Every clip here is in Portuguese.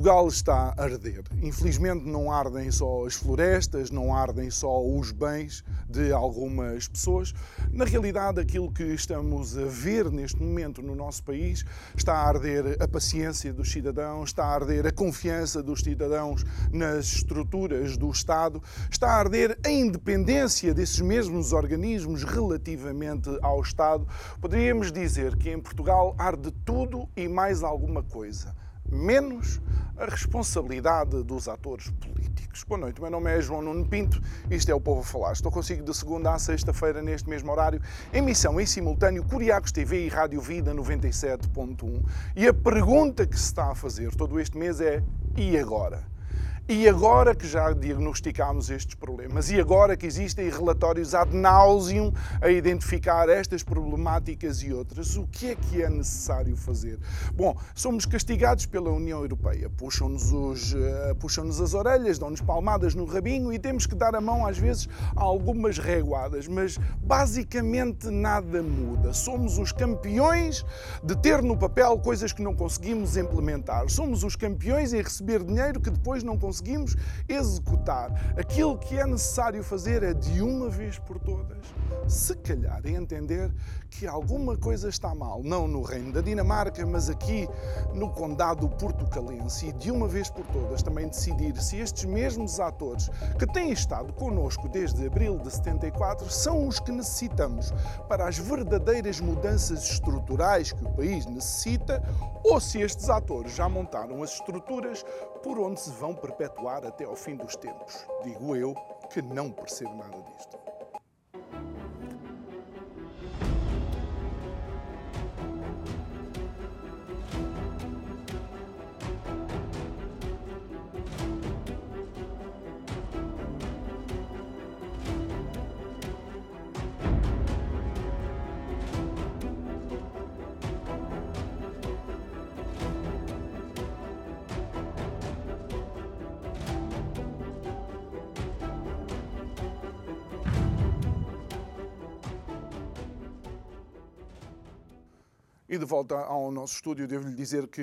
Portugal está a arder. Infelizmente não ardem só as florestas, não ardem só os bens de algumas pessoas. Na realidade, aquilo que estamos a ver neste momento no nosso país está a arder a paciência dos cidadãos, está a arder a confiança dos cidadãos nas estruturas do Estado, está a arder a independência desses mesmos organismos relativamente ao Estado. Poderíamos dizer que em Portugal arde tudo e mais alguma coisa menos a responsabilidade dos atores políticos. Boa noite, meu nome é João Nuno Pinto, isto é o Povo a Falar. Estou consigo de segunda a sexta-feira, neste mesmo horário, emissão em simultâneo Curiacos TV e Rádio Vida 97.1. E a pergunta que se está a fazer todo este mês é: e agora? E agora que já diagnosticámos estes problemas, e agora que existem relatórios ad nauseum a identificar estas problemáticas e outras, o que é que é necessário fazer? Bom, somos castigados pela União Europeia, puxam-nos uh, puxam as orelhas, dão-nos palmadas no rabinho e temos que dar a mão às vezes a algumas reguadas, mas basicamente nada muda. Somos os campeões de ter no papel coisas que não conseguimos implementar. Somos os campeões em receber dinheiro que depois não conseguimos conseguimos executar. Aquilo que é necessário fazer é de uma vez por todas, se calhar entender que alguma coisa está mal, não no reino da Dinamarca, mas aqui no condado portucalense. E de uma vez por todas também decidir se estes mesmos atores que têm estado connosco desde abril de 74 são os que necessitamos para as verdadeiras mudanças estruturais que o país necessita ou se estes atores já montaram as estruturas por onde se vão perpetuar até ao fim dos tempos. Digo eu que não percebo nada disto. E de volta ao nosso estúdio, devo-lhe dizer que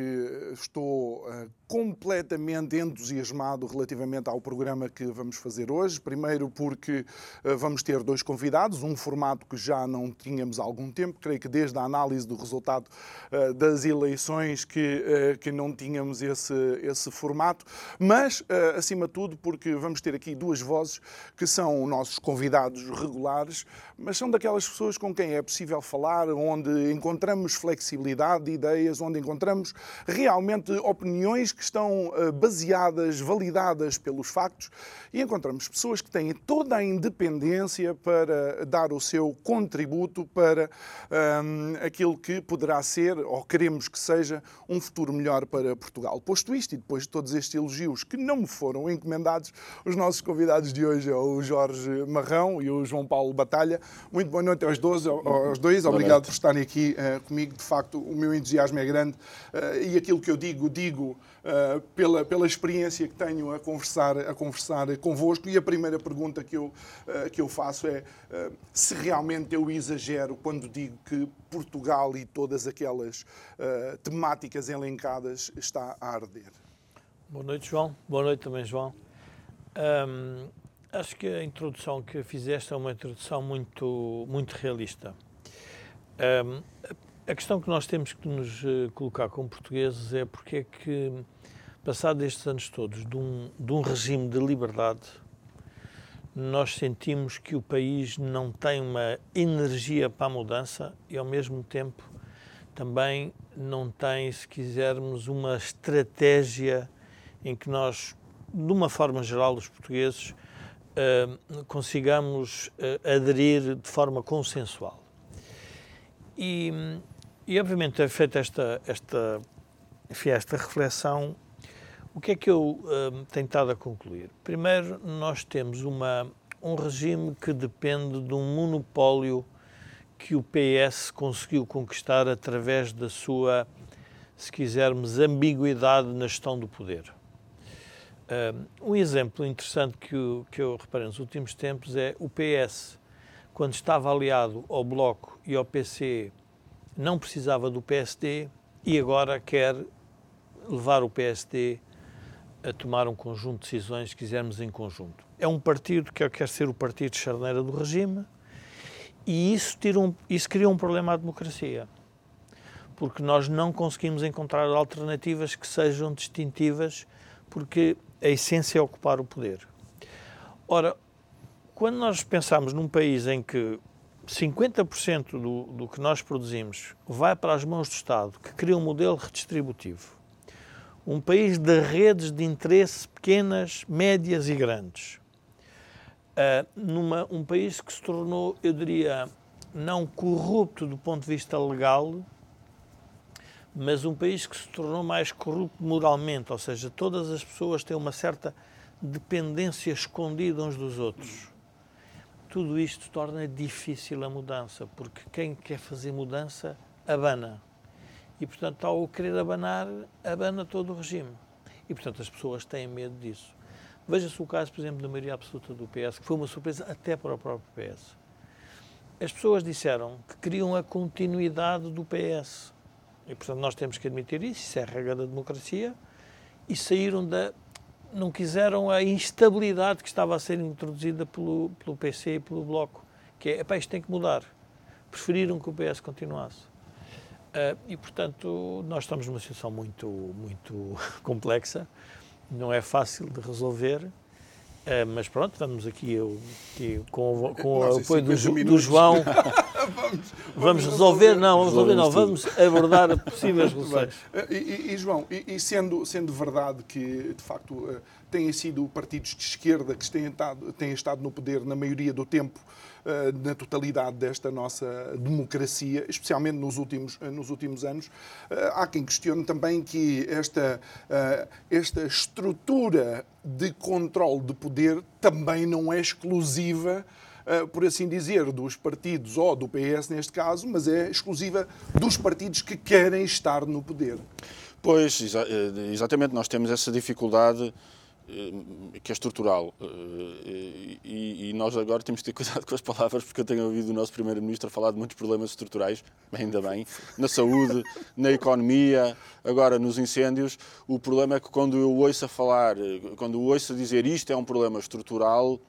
estou uh, completamente entusiasmado relativamente ao programa que vamos fazer hoje. Primeiro, porque uh, vamos ter dois convidados, um formato que já não tínhamos há algum tempo, creio que desde a análise do resultado uh, das eleições que, que não tínhamos esse, esse formato, mas, acima de tudo, porque vamos ter aqui duas vozes que são nossos convidados regulares, mas são daquelas pessoas com quem é possível falar, onde encontramos flexibilidade de ideias, onde encontramos realmente opiniões que estão eh, baseadas, validadas pelos factos e encontramos pessoas que têm toda a independência para dar o seu contributo para um, ehm, aquilo que poderá ser, ou queremos que seja, um futuro melhor para Portugal. Posto isto e depois de todos estes elogios que não me foram encomendados, os nossos convidados de hoje é o Jorge Marrão e o João Paulo Batalha. Muito boa noite aos dois. Aos dois. Obrigado por estarem aqui uh, comigo. De facto, o meu entusiasmo é grande uh, e aquilo que eu digo, digo uh, pela, pela experiência que tenho a conversar, a conversar convosco. E a primeira pergunta que eu, uh, que eu faço é se realmente eu exagero quando digo que Portugal e todas aquelas temáticas elencadas está a arder. Boa noite, João. Boa noite também, João. Um, acho que a introdução que fizeste é uma introdução muito, muito realista. Um, a questão que nós temos que nos eh, colocar como portugueses é porque é que, passados estes anos todos de um, de um regime de liberdade, nós sentimos que o país não tem uma energia para a mudança e, ao mesmo tempo, também não tem, se quisermos, uma estratégia em que nós, de uma forma geral, os portugueses, uh, consigamos uh, aderir de forma consensual. E e obviamente, ter feito esta, esta, enfim, esta reflexão, o que é que eu uh, tenho estado a concluir? Primeiro, nós temos uma, um regime que depende de um monopólio que o PS conseguiu conquistar através da sua, se quisermos, ambiguidade na gestão do poder. Um exemplo interessante que eu, que eu reparei nos últimos tempos é o PS, quando estava aliado ao Bloco e ao PC, não precisava do PSD e agora quer levar o PSD a tomar um conjunto de decisões, se quisermos, em conjunto. É um partido que quer ser o partido de charneira do regime e isso, tira um, isso cria um problema à democracia, porque nós não conseguimos encontrar alternativas que sejam distintivas, porque a essência é ocupar o poder. Ora, quando nós pensamos num país em que 50% do, do que nós produzimos vai para as mãos do Estado, que cria um modelo redistributivo, um país de redes de interesse pequenas, médias e grandes, uh, numa, um país que se tornou, eu diria, não corrupto do ponto de vista legal, mas um país que se tornou mais corrupto moralmente, ou seja, todas as pessoas têm uma certa dependência escondida uns dos outros. Tudo isto torna difícil a mudança, porque quem quer fazer mudança abana. E, portanto, ao querer abanar, abana todo o regime. E, portanto, as pessoas têm medo disso. Veja-se o caso, por exemplo, da maioria absoluta do PS, que foi uma surpresa até para o próprio PS. As pessoas disseram que queriam a continuidade do PS. E, portanto, nós temos que admitir isso, isso é a regra da democracia, e saíram da. não quiseram a instabilidade que estava a ser introduzida pelo, pelo PC e pelo Bloco, que é, isto tem que mudar. Preferiram que o PS continuasse. Uh, e, portanto, nós estamos numa situação muito, muito complexa, não é fácil de resolver, uh, mas pronto, vamos aqui, eu, aqui com, com o apoio do, do, João, vamos, vamos, resolver, não, vamos resolver, não, vamos abordar possíveis soluções. E, e, João, e, e, sendo, sendo verdade que, de facto, uh, têm sido partidos de esquerda que têm estado, têm estado no poder na maioria do tempo, na totalidade desta nossa democracia, especialmente nos últimos, eh, nos últimos anos. Eh, há quem questione também que esta, esta estrutura de controle de poder também não é exclusiva por assim dizer, dos partidos, ou do PS neste caso, mas é exclusiva dos partidos que querem estar no poder. Pois, exa exatamente, nós temos essa dificuldade eh, que é estrutural. Eh, e, nós agora temos que ter cuidado com as palavras, porque eu tenho ouvido o nosso Primeiro-Ministro falar de muitos problemas estruturais, ainda bem, na saúde, na economia, agora nos incêndios. O problema é que quando eu ouço a falar, eh, quando ouço a dizer isto é um problema estrutural,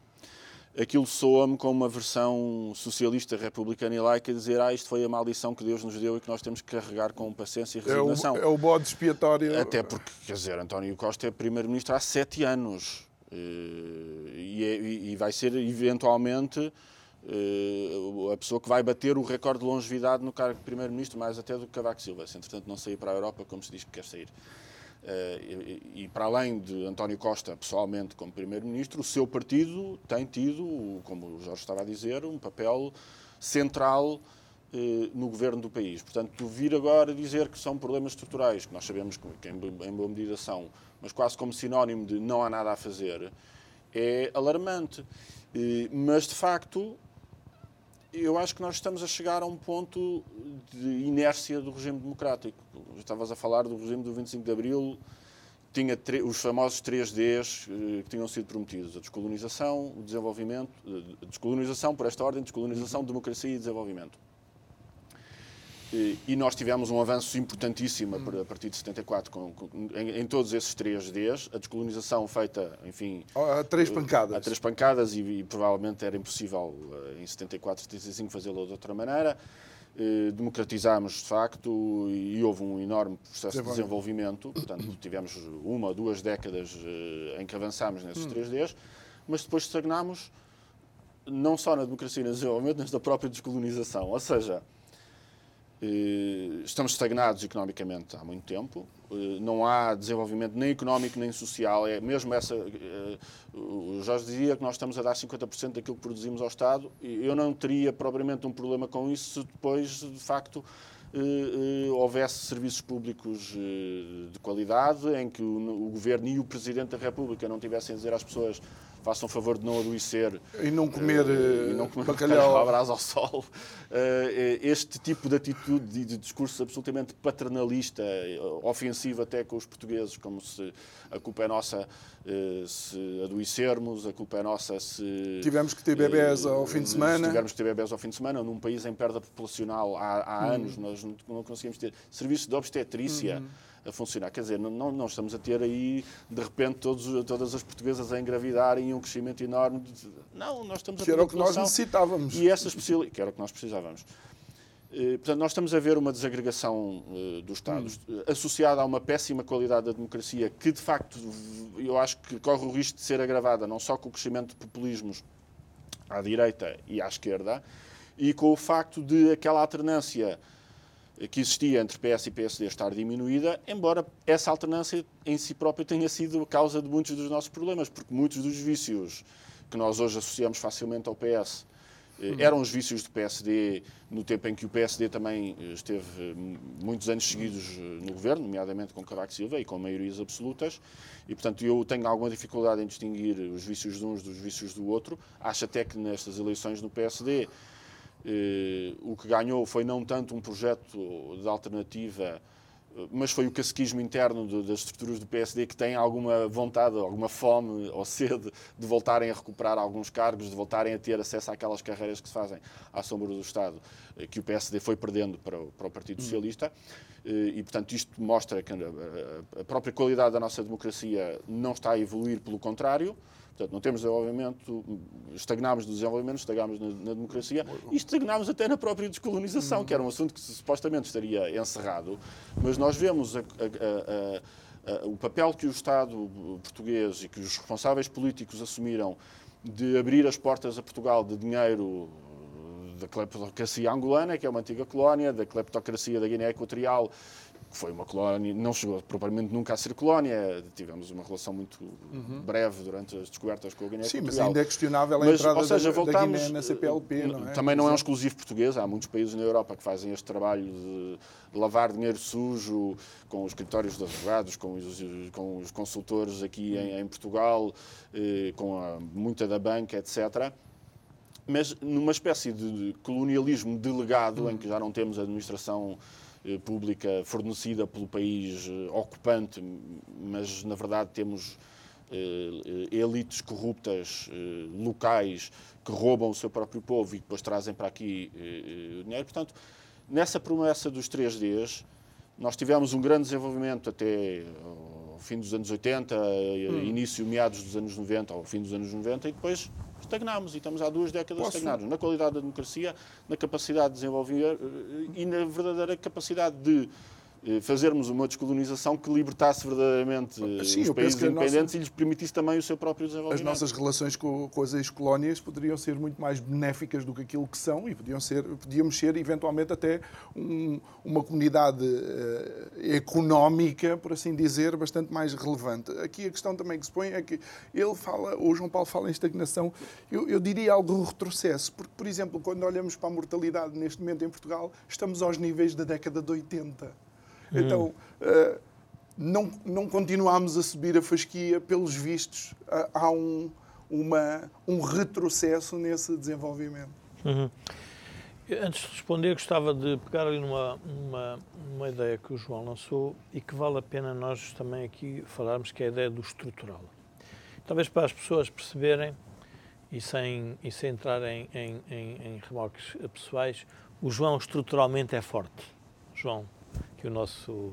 aquilo soa-me como uma versão socialista, republicana e laica, dizer ah, isto foi a maldição que Deus nos deu e que nós temos que carregar com paciência e resignação. É o, é o bode expiatório. Até porque, quer dizer, António Costa é primeiro-ministro há sete anos eh, e, é, e vai ser, eventualmente, eh, a pessoa que vai bater o recorde de longevidade no cargo de primeiro-ministro, mais até do que Cavaco Silva, se entretanto não sair para a Europa como se diz que quer sair. Eh, e, para além de António Costa, pessoalmente, como Primeiro-Ministro, o seu partido tem tido, como o Jorge estava a dizer, um papel central eh, no governo do país. Portanto, vir agora dizer que são problemas estruturais, que nós sabemos que em boa medida são, mas quase como sinónimo de não há nada a fazer, é alarmante. Eh, mas, de facto, eu acho que nós estamos a chegar a um ponto de inércia do regime democrático. Estavas a falar do regime do 25 de Abril, tinha os famosos 3Ds eh, que tinham sido prometidos: a descolonização, o desenvolvimento, a descolonização por esta ordem, descolonização, democracia e desenvolvimento. E nós tivemos um avanço importantíssimo a partir de 74 com, com, em, em, todos esses três Ds. A descolonização feita, enfim... A três pancadas. A três pancadas e, e provavelmente era impossível eh, em 74, 75 fazê-lo de outra maneira. Eh, democratizámos, de facto, e houve um enorme processo de desenvolvimento. Portanto, tivemos uma ou duas décadas eh, em que avançámos nesses hum. três Ds, mas depois estagnámos não só na democracia e no desenvolvimento, mas na própria descolonização. Ou seja, eh, estamos estagnados economicamente há muito tempo, eh, não há desenvolvimento nem económico nem social. É mesmo essa. Eh, o Jorge dizia que nós estamos a dar 50% daquilo que produzimos ao Estado. Eu não teria propriamente um problema com isso se depois, de facto, houvesse serviços públicos de qualidade, em que o Governo e o Presidente da República não tivessem a dizer às pessoas façam o favor de não adoecer e não comer, uh, e não comer bacalhau à brasa ao sol. Uh, este tipo de atitude e de discurso absolutamente paternalista, ofensivo até com os portugueses, como se a culpa é nossa uh, se adoecermos, a culpa é nossa se... Tivemos que ter bebés ao fim de semana. Se tivermos que ter bebés ao fim de semana, num país em perda populacional há, há hum. anos, nós não conseguimos ter serviços de obstetrícia. Hum a funcionar. Quer dizer, não, não estamos a ter aí, de repente, todos, todas as portuguesas a engravidarem e um crescimento enorme. De... Não, nós estamos a ter. Que era o que nós necessitávamos. E essa especial... Que era o que nós precisávamos. Eh, portanto, nós estamos a ver uma desagregação uh, do Estado hum. associada a uma péssima qualidade da democracia que, de facto, eu acho que corre o risco de ser agravada não só com o crescimento de populismos à direita e à esquerda, e com o facto de aquela alternância que existia entre PS e PSD estar diminuída, embora essa alternância em si própria tenha sido a causa de muitos dos nossos problemas, porque muitos dos vícios que nós hoje associamos facilmente ao PS eh, eram os vícios do PSD no tempo em que o PSD também eh, esteve eh, muitos anos seguidos no governo, nomeadamente com Cavaco Silva e com maiorias absolutas, e portanto eu tenho alguma dificuldade em distinguir os vícios de uns dos vícios do outro. Acho até que nestas eleições no PSD eh, o que ganhou foi não tanto um projeto de alternativa, eh, mas foi o caciquismo interno de, das estruturas do PSD que têm alguma vontade, alguma fome ou sede de voltarem a recuperar alguns cargos, de voltarem a ter acesso àquelas carreiras que se fazem à sombra do Estado, eh, que o PSD foi perdendo para o, para o Partido Socialista. E, portanto, isto mostra que a própria qualidade da nossa democracia não está a evoluir, pelo contrário. Portanto, não temos desenvolvimento, estagnámos no desenvolvimento, estagnámos na, na, democracia e estagnámos até na própria descolonização, que era um assunto que supostamente estaria encerrado, mas nós vemos a, a, a, o papel que o Estado português e que os responsáveis políticos assumiram de abrir as portas a Portugal de dinheiro da cleptocracia angolana, que é uma antiga colónia, da cleptocracia da Guiné Equatorial, foi uma colónia, não chegou propriamente nunca a ser colónia, tivemos uma relação muito uhum. breve durante as descobertas com a Guiné Sim, mas ainda é questionável a mas, entrada seja, da, voltamos, da Guiné na CPLP, não é? Também não é um exclusivo português, há muitos países na Europa que fazem este trabalho de lavar dinheiro sujo com os escritórios de advogados, com os, com os consultores aqui em, em Portugal, eh, com a, muita da banca, etc., mas numa espécie de colonialismo delegado, uhum. em que já não temos administração eh, pública fornecida pelo país eh, ocupante, mas na verdade temos eh, elites corruptas locais que roubam o seu próprio povo e depois trazem para aqui dinheiro. Portanto, nessa promessa dos 3Ds, nós tivemos um grande desenvolvimento até ao fim dos anos 80, hum. início, meados dos anos 90, ao fim dos anos 90, e depois estagnámos e estamos há duas décadas Posso? estagnados na qualidade da democracia, na capacidade de desenvolver eh, e na verdadeira capacidade de fazermos uma descolonização que libertasse verdadeiramente Sim, os países independentes nossa... e lhes permitisse também o seu próprio desenvolvimento. As nossas relações com, com as ex-colónias poderiam ser muito mais benéficas do que aquilo que são e podiam ser, podíamos ser eventualmente até um, uma comunidade uh, económica, por assim dizer, bastante mais relevante. Aqui a questão também que se põe é que ele fala, o João Paulo fala em estagnação, eu, eu diria algo de retrocesso, porque, por exemplo, quando olhamos para a mortalidade neste momento em Portugal, estamos aos níveis da década de 80 Hum. Então, uh, não, não continuamos a subir a fasquia, pelos vistos, uh, há um, uma, um retrocesso nesse desenvolvimento. Uhum. Antes de responder, gostava de pegar ali numa, numa, numa, ideia que o João lançou e que vale a pena nós também aqui falarmos, que é a ideia do estrutural. Talvez para as pessoas perceberem, e sem, e sem entrar em, em, em, em pessoais, o João estruturalmente é forte. João, que o nosso,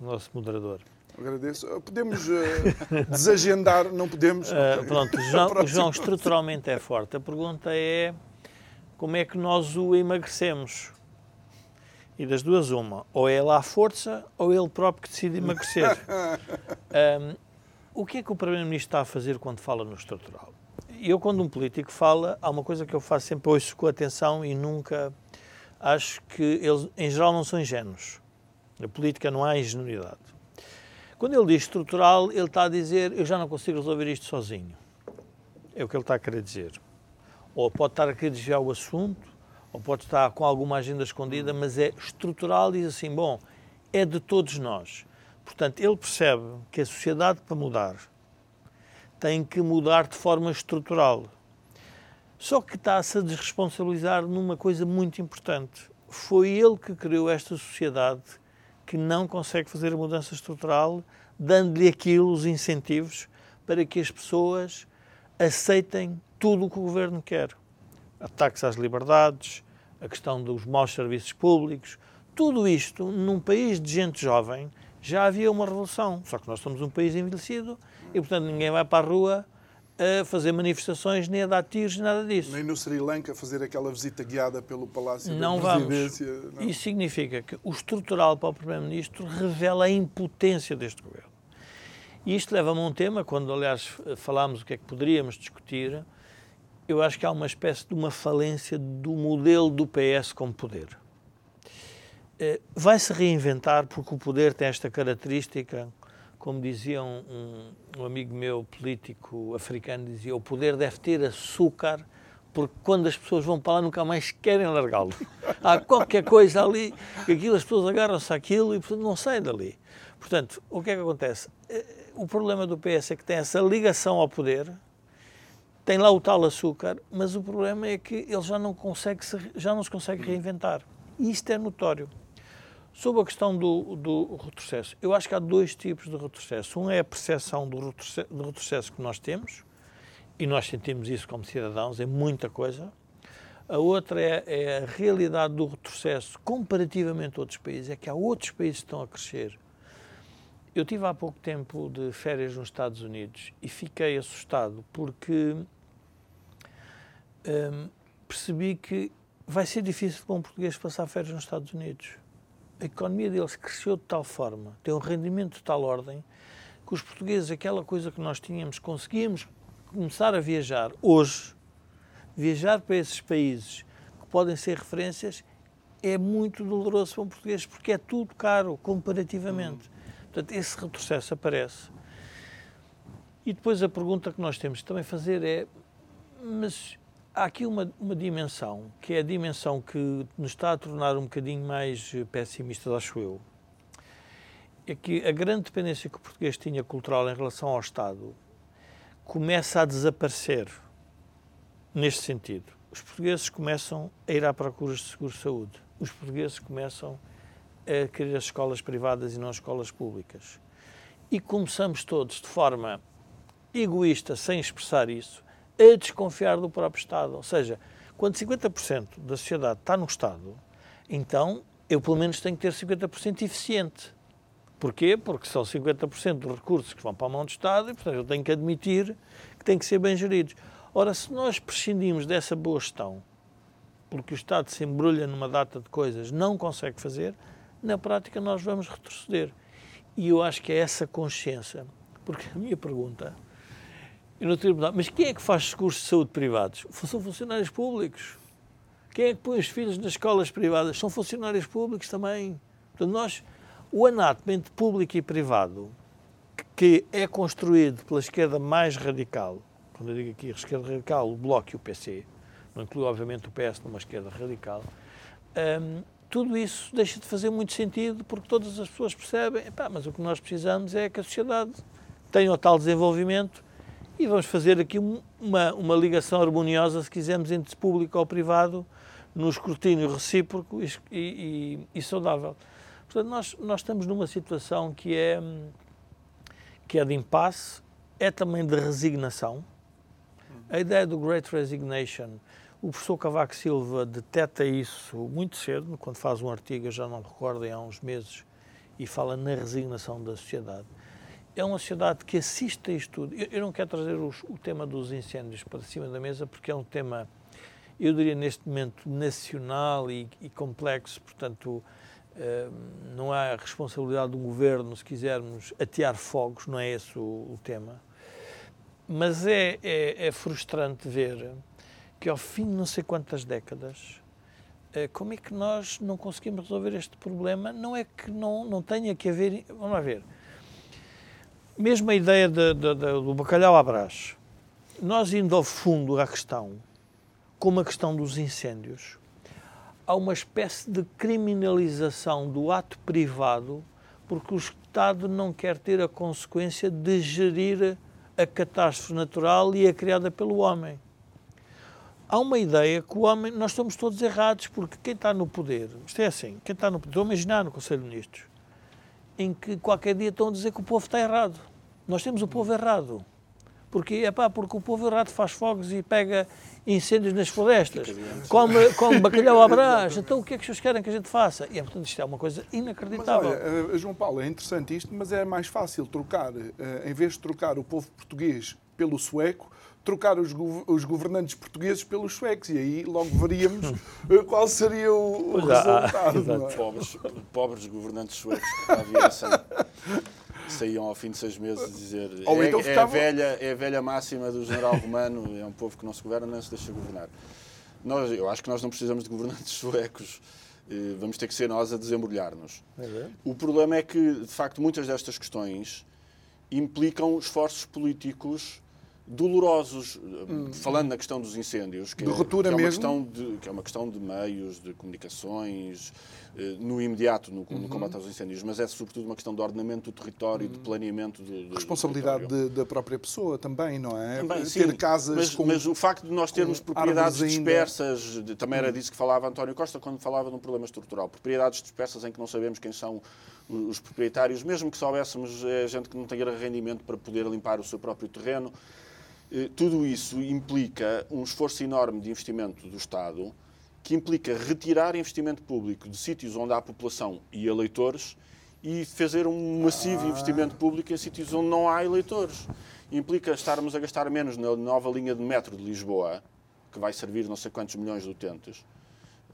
o nosso moderador. Agradeço. Podemos uh, desagendar, não podemos? Uh, pronto, o João, o João estruturalmente é forte. A pergunta é como é que nós o emagrecemos? E das duas, uma. Ou é ele à força, ou ele próprio que decide emagrecer. um, o que é que o Primeiro-Ministro está a fazer quando fala no estrutural? Eu, quando um político fala, há uma coisa que eu faço sempre, ouço com atenção e nunca... Acho que eles, em geral, não são ingênuos. Na política não há ingenuidade. Quando ele diz estrutural, ele está a dizer eu já não consigo resolver isto sozinho. É o que ele está a querer dizer. Ou pode estar a querer desviar o assunto, ou pode estar com alguma agenda escondida, mas é estrutural diz assim, bom, é de todos nós. Portanto, ele percebe que a sociedade para mudar tem que mudar de forma estrutural. Só que está-se a desresponsabilizar numa coisa muito importante. Foi ele que criou esta sociedade que não consegue fazer a mudança estrutural, dando-lhe aquilo, os incentivos, para que as pessoas aceitem tudo o que o governo quer. Ataques às liberdades, a questão dos maus serviços públicos, tudo isto, num país de gente jovem, já havia uma revolução. Só que nós somos um país envelhecido e, portanto, ninguém vai para a rua a fazer manifestações, nem a dar tiros, nada disso. Nem no Sri Lanka fazer aquela visita guiada pelo Palácio não da Presidência. Vamos. Não. Isso significa que o estrutural para o Primeiro-Ministro revela a impotência deste governo. E isto leva-me a um tema, quando aliás falámos o que é que poderíamos discutir, eu acho que há uma espécie de uma falência do modelo do PS como poder. Eh, vai-se reinventar porque o poder tem esta característica como dizia um, um, amigo meu político africano, dizia o poder deve ter açúcar porque quando as pessoas vão para lá nunca mais querem largá-lo. Há qualquer coisa ali, que aquilo as pessoas agarram-se àquilo e portanto não saem dali. Portanto, o que é que acontece? Eh, o problema do PS é que tem essa ligação ao poder, tem lá o tal açúcar, mas o problema é que ele já não, consegue se, já não se consegue reinventar. E isto é notório. Sobre a questão do, do retrocesso, eu acho que há dois tipos de retrocesso. Um é a percepção do retrocesso, do retrocesso que nós temos, e nós sentimos isso como cidadãos, é muita coisa. A outra é, é, a realidade do retrocesso comparativamente a outros países, é que há outros países que estão a crescer. Eu tive há pouco tempo de férias nos Estados Unidos e fiquei assustado porque hum, percebi que vai ser difícil para um português passar férias nos Estados Unidos a economia deles cresceu de tal forma, tem um rendimento de tal ordem, que os portugueses, aquela coisa que nós tínhamos, conseguíamos começar a viajar hoje, viajar para esses países que podem ser referências, é muito doloroso para um português, porque é tudo caro comparativamente. Portanto, esse retrocesso aparece. E depois a pergunta que nós temos de também fazer é: mas há aqui uma, uma dimensão, que é a dimensão que nos está a tornar um bocadinho mais pessimistas, acho eu. É que a grande dependência que o português tinha cultural em relação ao Estado começa a desaparecer neste sentido. Os portugueses começam a ir à procura de seguro-saúde. Os portugueses começam a querer as escolas privadas e não as escolas públicas. E começamos todos, de forma egoísta, sem expressar isso, a desconfiar do próprio Estado. Ou seja, quando 50% da sociedade está no Estado, então eu pelo menos tenho que ter 50% eficiente. Porquê? Porque são 50% dos recursos que vão para a mão do Estado e, portanto, eu tenho que admitir que têm que ser bem geridos. Ora, se nós prescindimos dessa boa gestão, porque o Estado se embrulha numa data de coisas, não consegue fazer, na prática nós vamos retroceder. E eu acho que é essa consciência. Porque a minha pergunta e no tribunal. Mas quem é que faz seguros de saúde privados? São funcionários públicos. Quem é que põe os filhos nas escolas privadas? São funcionários públicos também. Portanto, nós, o anátoma entre público e privado, que é construído pela esquerda mais radical, quando eu digo aqui esquerda radical, o Bloco e o PC, não inclui obviamente o PS numa esquerda radical, hum, tudo isso deixa de fazer muito sentido porque todas as pessoas percebem, mas o que nós precisamos é que a sociedade tenha o tal desenvolvimento e vamos fazer aqui uma, uma ligação harmoniosa, se quisermos, entre público ou privado, no escrutínio recíproco e, e, e saudável. Portanto, nós, nós estamos numa situação que é, que é de impasse, é também de resignação. A ideia do Great Resignation, o professor Cavaco Silva deteta isso muito cedo, quando faz um artigo, já não recordo, há uns meses, e fala na resignação da sociedade é uma sociedade que assiste a isto tudo. Eu, eu não quero trazer os, o tema dos incêndios para cima da mesa, porque é um tema, eu diria, neste momento nacional e, e complexo, portanto, uh, não há responsabilidade de um governo, se quisermos, atear fogos, não é esse o, o tema. Mas é, é, é, frustrante ver que, ao fim de não sei quantas décadas, uh, como é que nós não conseguimos resolver este problema? Não é que não, não tenha que haver. Vamos lá ver mesmo a ideia de, de, de, do bacalhau à brás, nós indo ao fundo à questão, como a questão dos incêndios, há uma espécie de criminalização do ato privado porque o Estado não quer ter a consequência de gerir a catástrofe natural e a criada pelo homem. Há uma ideia que o homem, nós estamos todos errados, porque quem está no poder, isto é assim, quem está no poder, estou a imaginar no Conselho de Ministros, em que qualquer dia estão a dizer que o povo está errado. Nós temos o povo errado. Porque, epá, porque o povo errado faz fogos e pega incêndios nas florestas, come, come bacalhau à brás. Então o que é que vocês querem que a gente faça? E, portanto, isto é uma coisa inacreditável. Mas, olha, eh, João Paulo, é interessante isto, mas é mais fácil trocar, eh, em vez de trocar o povo português pelo sueco, trocar os, os, governantes portugueses pelos suecos e aí logo veríamos eh, qual seria o, o resultado. É? Pobres, pobres governantes suecos que havia saíam ao fim de seis meses dizer Ou é, então é, a velha, é a velha máxima do general romano, é um povo que não se governa, nem se deixa governar. Nós, eu acho que nós não precisamos de governantes suecos, eh, vamos ter que ser nós a desembrulhar-nos. É o problema é que, de facto, muitas destas questões implicam esforços políticos dolorosos, hum. falando na questão dos incêndios, que, de ruptura que é, uma mesmo? Questão de, que é uma questão de meios, de comunicações, eh, no imediato, no, uhum. no, combate aos incêndios, mas é sobretudo uma questão de ordenamento do território, uhum. de planeamento do, do Responsabilidade do de, da própria pessoa também, não é? Também, Ter sim, casas mas, com, mas o facto de nós termos propriedades dispersas, de, também era uhum. disso que falava António Costa quando falava de um problema estrutural. Propriedades dispersas em que não sabemos quem são os proprietários, mesmo que soubéssemos, é gente que não tem rendimento para poder limpar o seu próprio terreno. Eh, tudo isso implica um esforço enorme de investimento do Estado, que implica retirar investimento público de sítios onde há população e eleitores e fazer um massivo ah. investimento público em sítios onde não há eleitores. Implica estarmos a gastar menos na nova linha de metro de Lisboa, que vai servir não sei quantos milhões de utentes,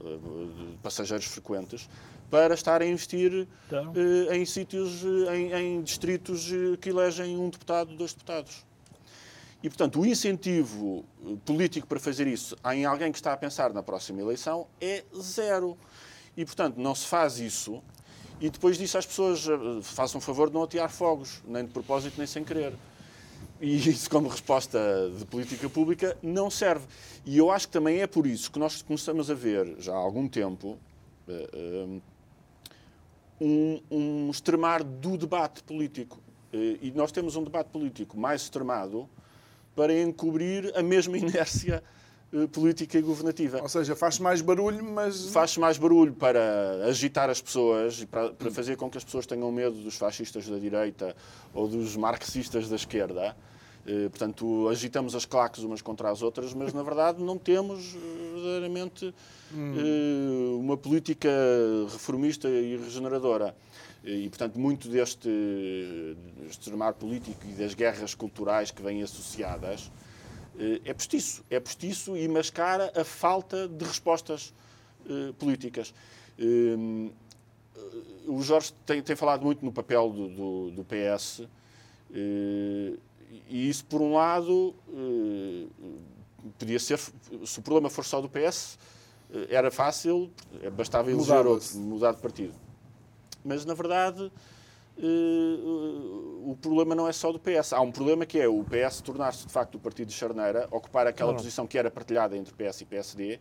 eh, de passageiros frequentes, para estar a investir então. em sítios, em, em distritos que elegem um deputado, dois deputados. E, portanto, o incentivo eh, político para fazer isso em alguém que está a pensar na próxima eleição é zero. E, portanto, não se faz isso e depois disso as pessoas eh, façam favor de não atear fogos, nem de propósito nem sem querer. E isso, como resposta de política pública, não serve. E eu acho que também é por isso que nós começamos a ver, já há algum tempo, eh, um, um extremar do debate político. E nós temos um debate político mais extremado para encobrir a mesma inércia eh, política e governativa. Ou seja, faz mais barulho, mas. Faz mais barulho para agitar as pessoas e para, para, fazer com que as pessoas tenham medo dos fascistas da direita ou dos marxistas da esquerda. Eh, portanto, agitamos as claques umas contra as outras, mas na verdade não temos eh, verdadeiramente hum. uma política reformista e regeneradora. E, portanto, muito deste extremar político e das guerras culturais que vêm associadas eh, é postiço. É postiço e mascara a falta de respostas eh, políticas. Eh, o Jorge tem, tem, falado muito no papel do, do, do PS e isso, por um lado, podia ser, se o problema fosse só do PS, era fácil, bastava eleger outro, mudar de partido. Mas, na verdade, Uh, o problema não é só do PS. Há um problema que é o PS tornar-se de facto o partido de charneira, ocupar aquela não. posição que era partilhada entre PS e PSD.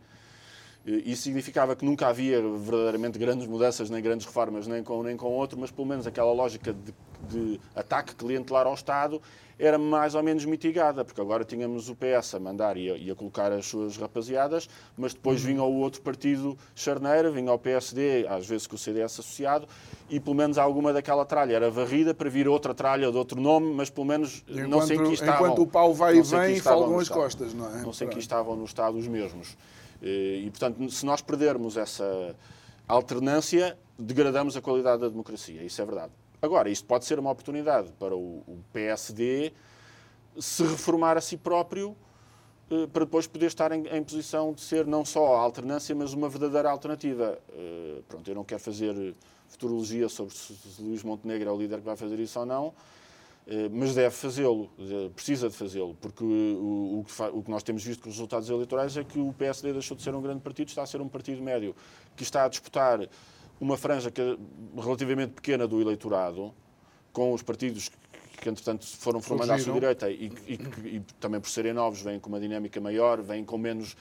Uh, isso significava que nunca havia verdadeiramente grandes mudanças, nem grandes reformas, nem com um nem com outro, mas pelo menos aquela lógica de, de ataque clientelar ao Estado era mais ou menos mitigada, porque agora tínhamos o PS a mandar e a, e a colocar as suas rapaziadas, mas depois uhum. vinha o outro partido charneira, vinha o PSD, às vezes com o CDS associado, e pelo menos alguma daquela tralha era varrida para vir outra tralha de outro nome, mas pelo menos enquanto, não sei que estavam. Enquanto o pau vai e vem, folgam as costas, não é? Não sei que estavam no Estado os mesmos. E, portanto, se nós perdermos essa alternância, degradamos a qualidade da democracia. Isso é verdade. Agora, isto pode ser uma oportunidade para o, PSD se reformar a si próprio eh, para depois poder estar em, em, posição de ser não só a alternância, mas uma verdadeira alternativa. Uh, pronto, eu não quero fazer futurologia sobre se, Luís Montenegro é o líder que vai fazer isso ou não, mas deve fazê-lo, precisa de fazê-lo, porque o, que nós temos visto com os resultados eleitorais é que o PSD deixou de ser um grande partido, está a ser um partido médio, que está a disputar uma franja é relativamente pequena do eleitorado, com os partidos que, entretanto, foram formando à sua direita e, e, e, também por serem novos, vêm com uma dinâmica maior, vêm com menos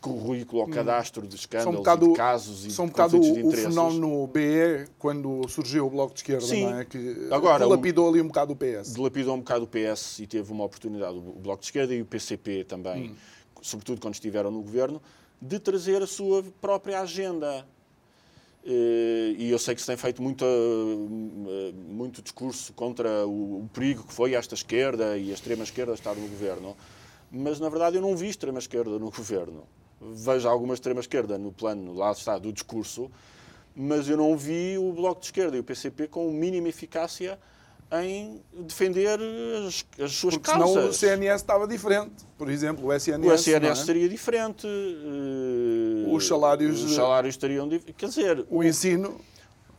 currículo ou cadastro de escândalos, um bocado, e de casos e são um de bocado de o, o fenómeno BE quando surgiu o Bloco de Esquerda, Sim. não é? Que Agora, lapidou ali um bocado o PS. dilapidou um bocado o PS e teve uma oportunidade, o Bloco de Esquerda e o PCP também, Hum. sobretudo quando estiveram no governo, de trazer a sua própria agenda. Eh, E eu sei que se tem feito muita, eh, muito discurso contra o, o perigo que foi esta esquerda e a extrema-esquerda estar no governo, mas na verdade eu não vi extrema-esquerda no governo. Vejo alguma extrema-esquerda no plano, lá está, do discurso, mas eu não vi o Bloco de Esquerda e o PCP com mínima eficácia em defender as, as suas Porque senão causas. o CNS estava diferente. Por exemplo, o SNS. O SNS é? seria diferente. eh, Os salários, Os salários estariam. Quer dizer, O ensino.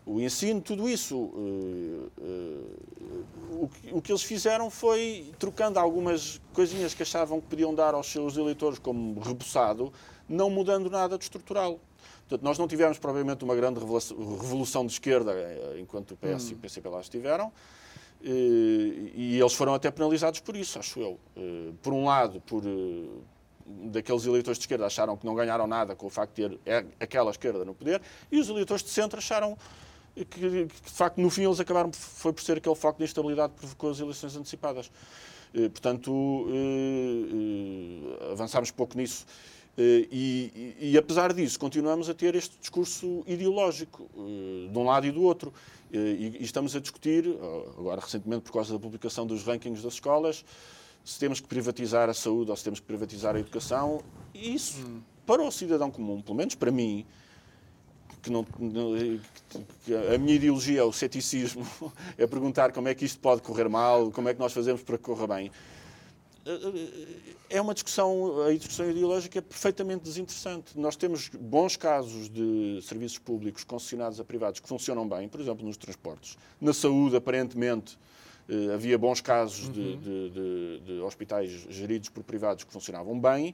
O ensino, tudo isso. eh, eh, o, que, o que eles fizeram foi, trocando algumas coisinhas que achavam que podiam dar aos seus eleitores como rebuçado, não mudando nada de estrutural. Portanto, nós não tivemos, provavelmente, uma grande revolução de esquerda eh, enquanto o PS e o PCP lá estiveram. Eh, E eles foram até penalizados por isso, acho eu. Por um lado, por daqueles eleitores de esquerda acharam que não ganharam nada com o facto de ter aquela esquerda no poder, e os eleitores de centro acharam que, que, de facto, no fim, eles acabaram, foi por ser aquele foco de instabilidade que provocou as eleições antecipadas. Eh, Portanto, eh, eh, avançámos pouco nisso. E, e- e, apesar disso, continuamos a ter este discurso ideológico, de um lado e do outro. E, e estamos a discutir, eh, agora recentemente por causa da publicação dos rankings das escolas, se temos que privatizar a saúde ou se temos que privatizar a educação. E isso, para o cidadão comum, pelo menos para mim, que não, que a minha ideologia é o ceticismo, é perguntar como é que isto pode correr mal, como é que nós fazemos para que corra bem. É uma discussão, a discussão ideológica é perfeitamente desinteressante. Nós temos bons casos de serviços públicos concessionados a privados que funcionam bem, por exemplo, nos transportes. Na saúde, aparentemente, eh, havia bons casos de, de- de- de hospitais geridos por privados que funcionavam bem.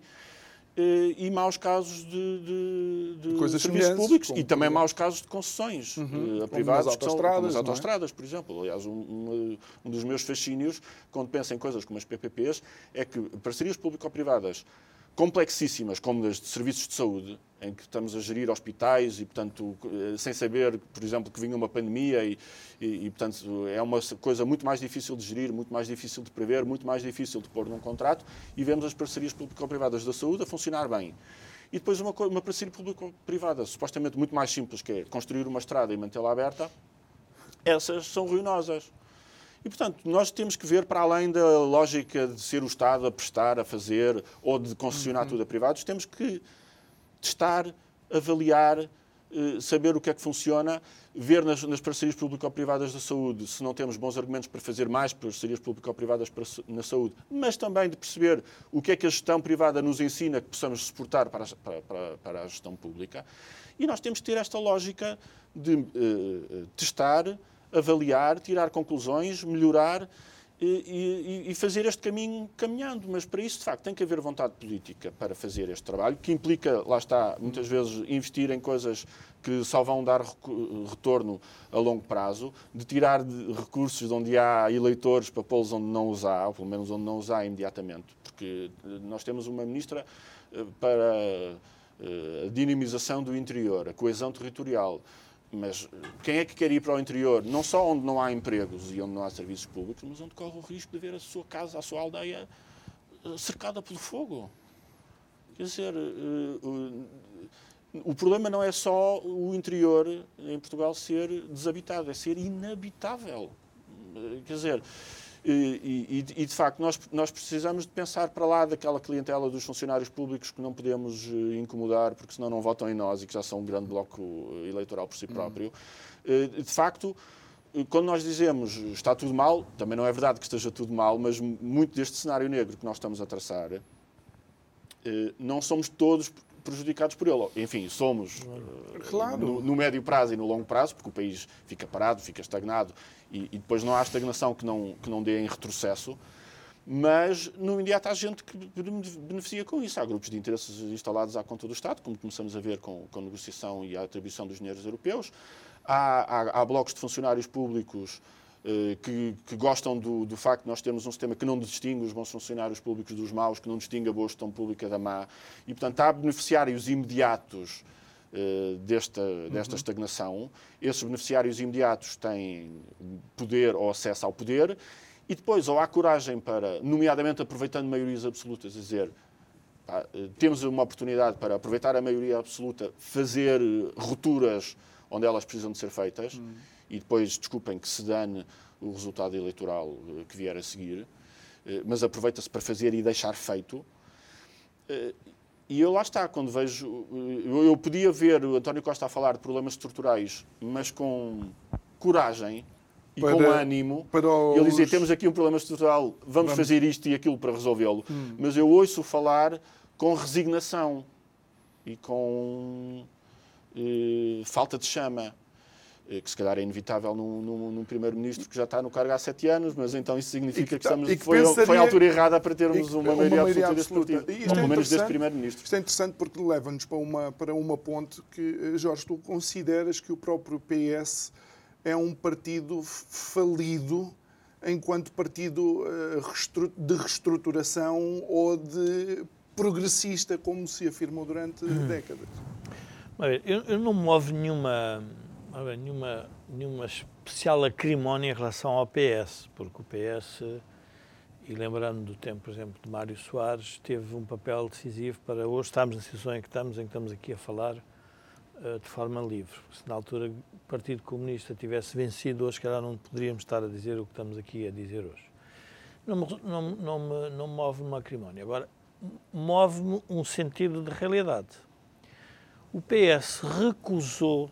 Eh, E maus casos de, de- de Coisas serviços públicos como, e também maus casos de concessões eh, a como privados, nas que são, como as não é? por exemplo. Aliás, um, um, um dos meus fascínios, quando penso em coisas como as PPPs, é que parcerias público-privadas complexíssimas, como as de serviços de saúde, em que estamos a gerir hospitais e, portanto, eh, sem saber, por exemplo, que vinha uma pandemia e, e, e, portanto, é uma coisa muito mais difícil de gerir, muito mais difícil de prever, muito mais difícil de pôr num contrato e vemos as parcerias público-privadas da saúde a funcionar bem. E depois uma, uma parceria público-privada, supostamente muito mais simples, que é construir uma estrada e mantê-la aberta, essas são ruinosas. E, portanto, nós temos que ver para além da lógica de ser o Estado a prestar, a fazer, ou de concessionar tudo a privados, temos que testar, avaliar, eh, saber o que é que funciona, ver nas, nas parcerias público-privadas da saúde se não temos bons argumentos para fazer mais parcerias público-privadas na saúde, mas também de perceber o que é que a gestão privada nos ensina que possamos suportar para, a- para- para- para a gestão pública. E nós temos que ter esta lógica de eh, eh, testar, avaliar, tirar conclusões, melhorar e, e- e fazer este caminho caminhando. Mas para isso, de facto, tem que haver vontade política para fazer este trabalho, que implica, lá está, muitas vezes investir em coisas que só vão dar retorno a longo prazo, de tirar de recursos de onde há eleitores para pô-los onde não os há, ou pelo menos onde não os há imediatamente. Porque eh, nós temos uma ministra eh, para eh, a dinamização do interior, a coesão territorial. Mas eh, quem é que quer ir para o interior? Não só onde não há empregos e onde não há serviços públicos, mas onde corre o risco de ver a sua casa, a sua aldeia eh, cercada pelo fogo. Quer dizer, eh, o- problema não é só o interior em Portugal ser desabitado, é ser inabitável. Quer dizer, e, e- e, de facto nós, nós precisamos de pensar para lá daquela clientela dos funcionários públicos que não podemos eh, incomodar porque senão não votam em nós e que já são um grande bloco eh, eleitoral por si próprio. Eh, De facto, quando nós dizemos está tudo mal, também não é verdade que esteja tudo mal, mas muito deste cenário negro que nós estamos a traçar não somos todos prejudicados por ele. Enfim, somos eh, Claro. no, no médio prazo e no longo prazo, porque o país fica parado, fica estagnado e, e depois não há estagnação que não, que não dê em retrocesso. Mas no imediato há gente que beneficia com isso. Há grupos de interesses instalados à conta do Estado, como começamos a ver com, com a negociação e a atribuição dos dinheiros europeus. Há, há, há blocos de funcionários públicos que, que, gostam do, do, facto de nós termos um sistema que não distingue os bons funcionários públicos dos maus, que não distingue a boa gestão pública da má. E, portanto, há beneficiários imediatos uh, desta, desta uhum. estagnação. Esses beneficiários imediatos têm poder ou acesso ao poder. E depois, ou há coragem para, nomeadamente aproveitando maiorias absolutas, dizer pá, eh, temos uma oportunidade para aproveitar a maioria absoluta, fazer rupturas onde elas precisam de ser feitas. Uhum e depois, desculpem, que se dane o resultado eleitoral eh, que vier a seguir, eh, mas aproveita-se para fazer e deixar feito. Eh, e eu lá está, quando vejo. Eu podia ver o António Costa a falar de problemas estruturais, mas com coragem e para, com ânimo. Para os... Ele dizia: temos aqui um problema estrutural, vamos, vamos. fazer isto e aquilo para resolvê-lo. Hum. Mas eu ouço falar com resignação e com eh, falta de chama. Que se calhar é inevitável num, num, num primeiro-ministro que já está no cargo há sete anos, mas então isso significa que, que, estamos, que foi, pensaria, foi a altura errada para termos uma, maioria, maioria absoluta, deste partido, pelo é menos deste primeiro-ministro. Isto é interessante porque leva-nos para uma, para uma ponte que, eh, Jorge, tu consideras que o próprio PS é um partido falido enquanto partido eh, de reestruturação ou de progressista, como se afirmou durante hum. décadas? Eu, eu não movo nenhuma nenhuma, nenhuma especial acrimónia em relação ao PS, porque o PS, e lembrando do tempo, por exemplo, de Mário Soares, teve um papel decisivo para hoje estarmos na situação em que estamos, em que estamos aqui a falar uh, de forma livre. Se na altura o Partido Comunista tivesse vencido hoje, calhar não poderíamos estar a dizer o que estamos aqui a dizer hoje. Não me, não, não me, não me move uma acrimónia. Agora, move-me um sentido de realidade. O PS recusou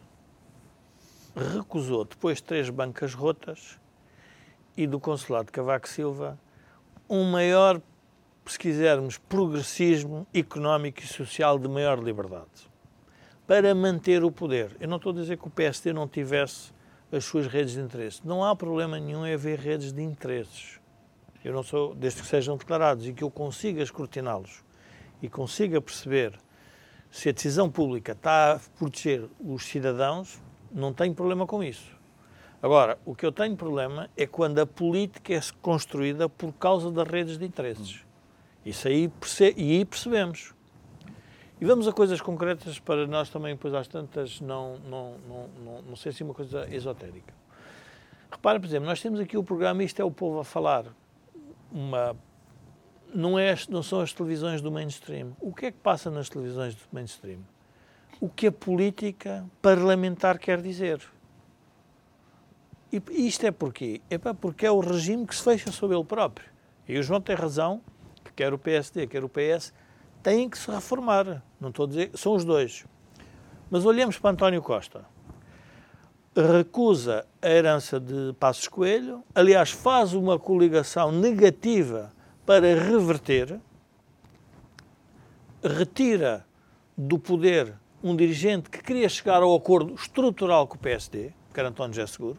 recusou, depois de três bancas rotas e do consulado de Cavaco Silva, um maior, se quisermos, progressismo económico e social de maior liberdade para manter o poder. Eu não estou a dizer que o PSD não tivesse as suas redes de interesse. Não há problema nenhum em haver redes de interesses. Eu não sou, desde que sejam declarados e que eu consiga escrutiná-los e consiga perceber se a decisão pública está a proteger os cidadãos, não tenho problema com isso. Agora, o que eu tenho problema é quando a política é construída por causa das redes de interesses. Isso aí, perce e aí percebemos. E vamos a coisas concretas para nós também, depois às tantas, não, não, não, não, não ser assim uma coisa esotérica. Repara, por exemplo, nós temos aqui o programa Isto é o Povo a Falar. Uma, não, é, não são as televisões do mainstream. O que é que passa nas televisões do mainstream? O que a política parlamentar quer dizer. E isto é porquê? É porque é o regime que se fecha sobre ele próprio. E o João tem razão, que quer o PSD, quer o PS, têm que se reformar. Não estou a dizer, são os dois. Mas olhemos para António Costa. Recusa a herança de Passos Coelho, aliás, faz uma coligação negativa para reverter, retira do poder um dirigente que queria chegar ao acordo estrutural com o PSD, que era António José Seguro,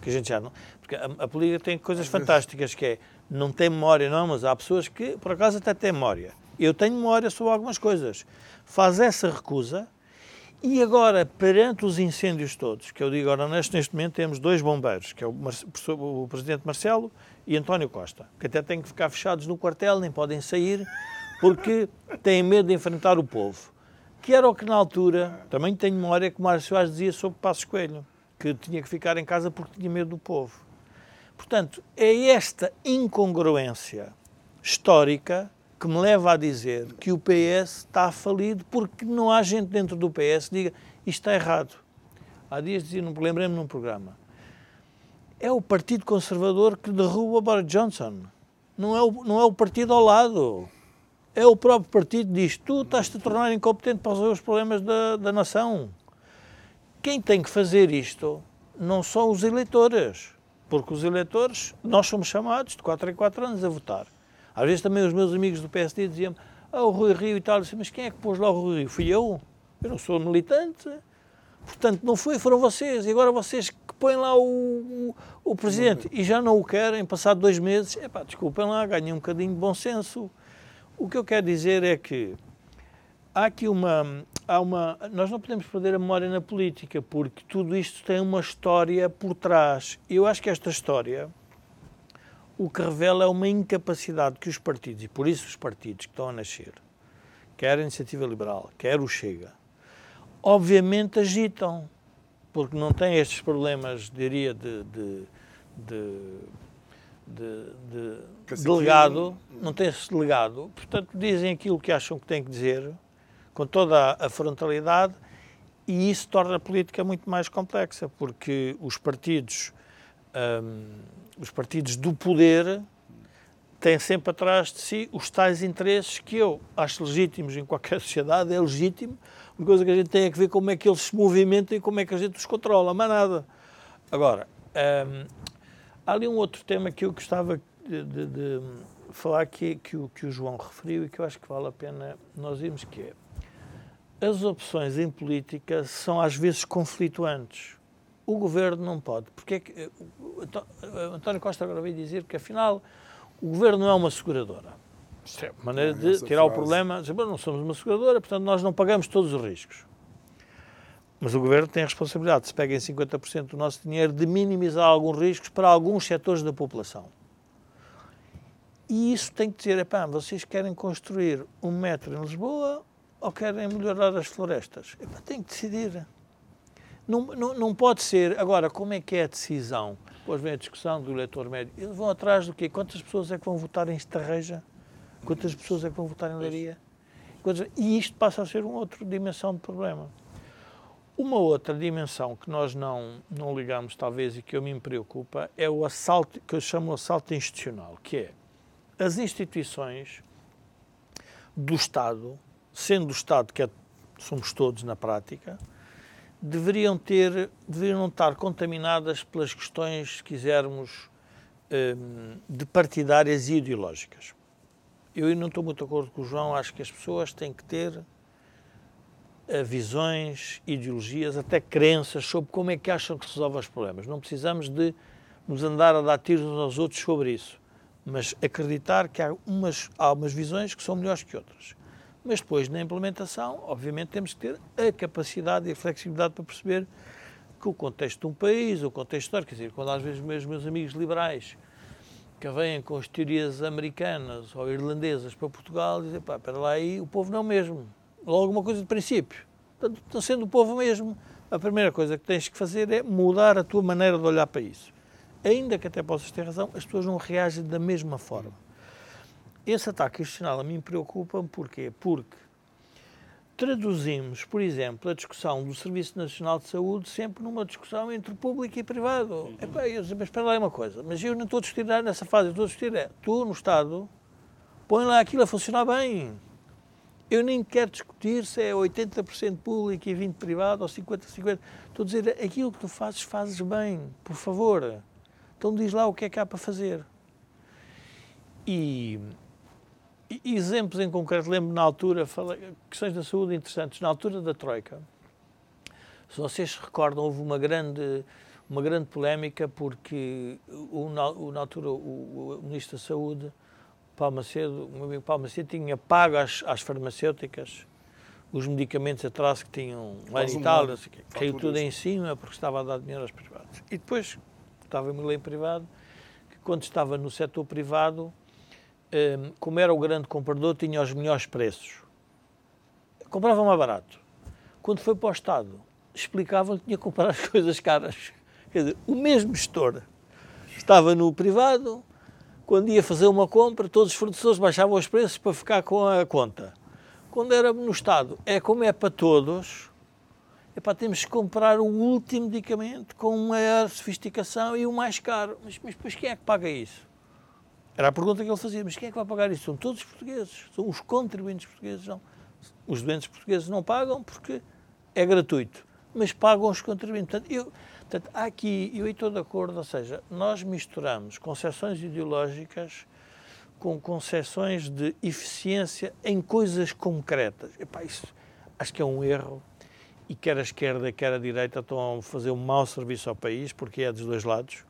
que a gente já não. Porque a, a política tem coisas fantásticas, que é não tem memória, não, mas há pessoas que por acaso até têm memória. Eu tenho memória sobre algumas coisas. Faz essa recusa e agora, perante os incêndios todos, que eu digo agora neste, neste momento temos dois bombeiros, que é o, o Presidente Marcelo e António Costa, que até têm que ficar fechados no quartel, nem podem sair, porque têm medo de enfrentar o povo que era o que na altura, também tenho memória que o Mário Soares dizia sobre Passos Coelho, que tinha que ficar em casa porque tinha medo do povo. Portanto, é esta incongruência histórica que me leva a dizer que o PS está falido porque não há gente dentro do PS que diga isto está errado. Há dias dizia, lembrei-me num programa, é o Partido Conservador que derruba Boris Johnson. Não é o, não é o partido ao lado é o próprio partido diz: tu estás-te a tornar incompetente para resolver os problemas da, da nação. Quem tem que fazer isto não são os eleitores, porque os eleitores, nós somos chamados de 4 em 4 anos a votar. Às vezes também os meus amigos do PSD diziam ah, o Rui Rio e tal, disse, mas quem é que pôs lá o Rui Rio? Fui eu. Eu não sou militante. Portanto, não foi, foram vocês. E agora vocês que põem lá o, o, o presidente e já não o querem, passado dois meses, epá, desculpem lá, ganhem um bocadinho de bom senso. O que eu quero dizer é que há aqui uma, há uma. Nós não podemos perder a memória na política, porque tudo isto tem uma história por trás. Eu acho que esta história o que revela é uma incapacidade que os partidos, e por isso os partidos que estão a nascer, quer a Iniciativa Liberal, quer o Chega, obviamente agitam, porque não têm estes problemas, diria, de, de, de, de, de delegado, não têm esse delegado, portanto dizem aquilo que acham que têm que dizer, com toda a frontalidade, e isso torna a política muito mais complexa, porque os partidos, hum, os partidos do poder têm sempre atrás de si os tais interesses que eu acho legítimos em qualquer sociedade, é legítimo, uma coisa que a gente tem é que ver como é que eles se movimentam e como é que a gente os controla, mais nada. Agora, hum, há ali um outro tema que eu gostava de, de, de falar que, que, o, que o João referiu e que eu acho que vale a pena nós irmos, que é as opções em política são às vezes conflituantes. O governo não pode. Porque é que, eh, António Costa agora veio dizer que, afinal, o governo não é uma seguradora. Isto é uma maneira de tirar frase. o problema. Dizer, não somos uma seguradora, portanto, nós não pagamos todos os riscos. Mas o governo tem a responsabilidade, se peguem 50% do nosso dinheiro, de minimizar alguns riscos para alguns setores da população. E isso tem que dizer, epá, vocês querem construir um metro em Lisboa ou querem melhorar as florestas? Epá, tem que decidir. Não, não, não pode ser. Agora, como é que é a decisão? Depois vem a discussão do eleitor médio. Eles vão atrás do quê? Quantas pessoas é que vão votar em Estarreja? Quantas pessoas é que vão votar em Leiria? E isto passa a ser uma outra dimensão de problema. Uma outra dimensão que nós não, não ligamos, talvez, e que eu me preocupa, é o assalto, que eu chamo de assalto institucional, que é as instituições do Estado sendo o Estado, que é, somos todos na prática, deveriam ter, deveriam estar contaminadas pelas questões, se quisermos, hum, de partidárias e ideológicas. Eu não estou muito de acordo com o João, acho que as pessoas têm que ter eh, visões, ideologias, até crenças sobre como é que acham que se resolvem os problemas. Não precisamos de nos andar a dar tiros uns aos outros sobre isso, mas acreditar que há umas, há umas visões que são melhores que outras. Mas depois, na implementação, obviamente, temos que ter a capacidade e a flexibilidade para perceber que o contexto de um país, o contexto histórico, quer dizer, quando às vezes meus, meus amigos liberais que vêm com as teorias americanas ou irlandesas para Portugal, dizem, pá, espera lá aí, o povo não mesmo. Logo uma coisa de princípio. Portanto, sendo o povo mesmo, a primeira coisa que tens que fazer é mudar a tua maneira de olhar para isso. Ainda que até possas ter razão, as pessoas não reagem da mesma forma. Esse ataque institucional a mim preocupa-me porquê? Porque traduzimos, por exemplo, a discussão do Serviço Nacional de Saúde sempre numa discussão entre público e privado. Uhum. Epá, eu mas espera lá uma coisa, mas eu não estou a discutir nessa fase, eu estou a discutir é, tu no Estado, põe lá aquilo a funcionar bem. Eu nem quero discutir se é 80% público e 20% privado ou 50-50. Estou a dizer, aquilo que tu fazes, fazes bem, por favor. Então diz lá o que é que há para fazer. E exemplos em concreto, lembro na altura, falei, questões da saúde interessantes, na altura da Troika, se vocês se recordam, houve uma grande, uma grande polémica porque o, na altura o, o, Ministro da Saúde, Paulo Macedo, o meu amigo Paulo Macedo, tinha pago às, às farmacêuticas os medicamentos atrás que tinham lá em Itália, caiu tudo em cima porque estava a dar dinheiro aos privados. E depois, estava em privado, que quando estava no setor privado, Hum, como era o grande comprador, tinha os melhores preços. Comprava mais barato. Quando foi para o Estado, explicavam que tinha que comprar as coisas caras. Quer dizer, o mesmo gestor estava no privado, quando ia fazer uma compra, todos os fornecedores baixavam os preços para ficar com a conta. Quando era no Estado, é como é para todos, é para temos que comprar o último medicamento com maior sofisticação e o mais caro. Mas, mas depois quem é que paga isso? Era a pergunta que ele fazia, mas quem é que vai pagar isso? São todos os portugueses, são os contribuintes portugueses, não. Os doentes portugueses não pagam porque é gratuito, mas pagam os contribuintes. Portanto, eu, portanto há aqui, eu estou de acordo, ou seja, nós misturamos concepções ideológicas com concepções de eficiência em coisas concretas. Epá, isso acho que é um erro e quer a esquerda, quer a direita estão a fazer um mau serviço ao país, porque é dos dois lados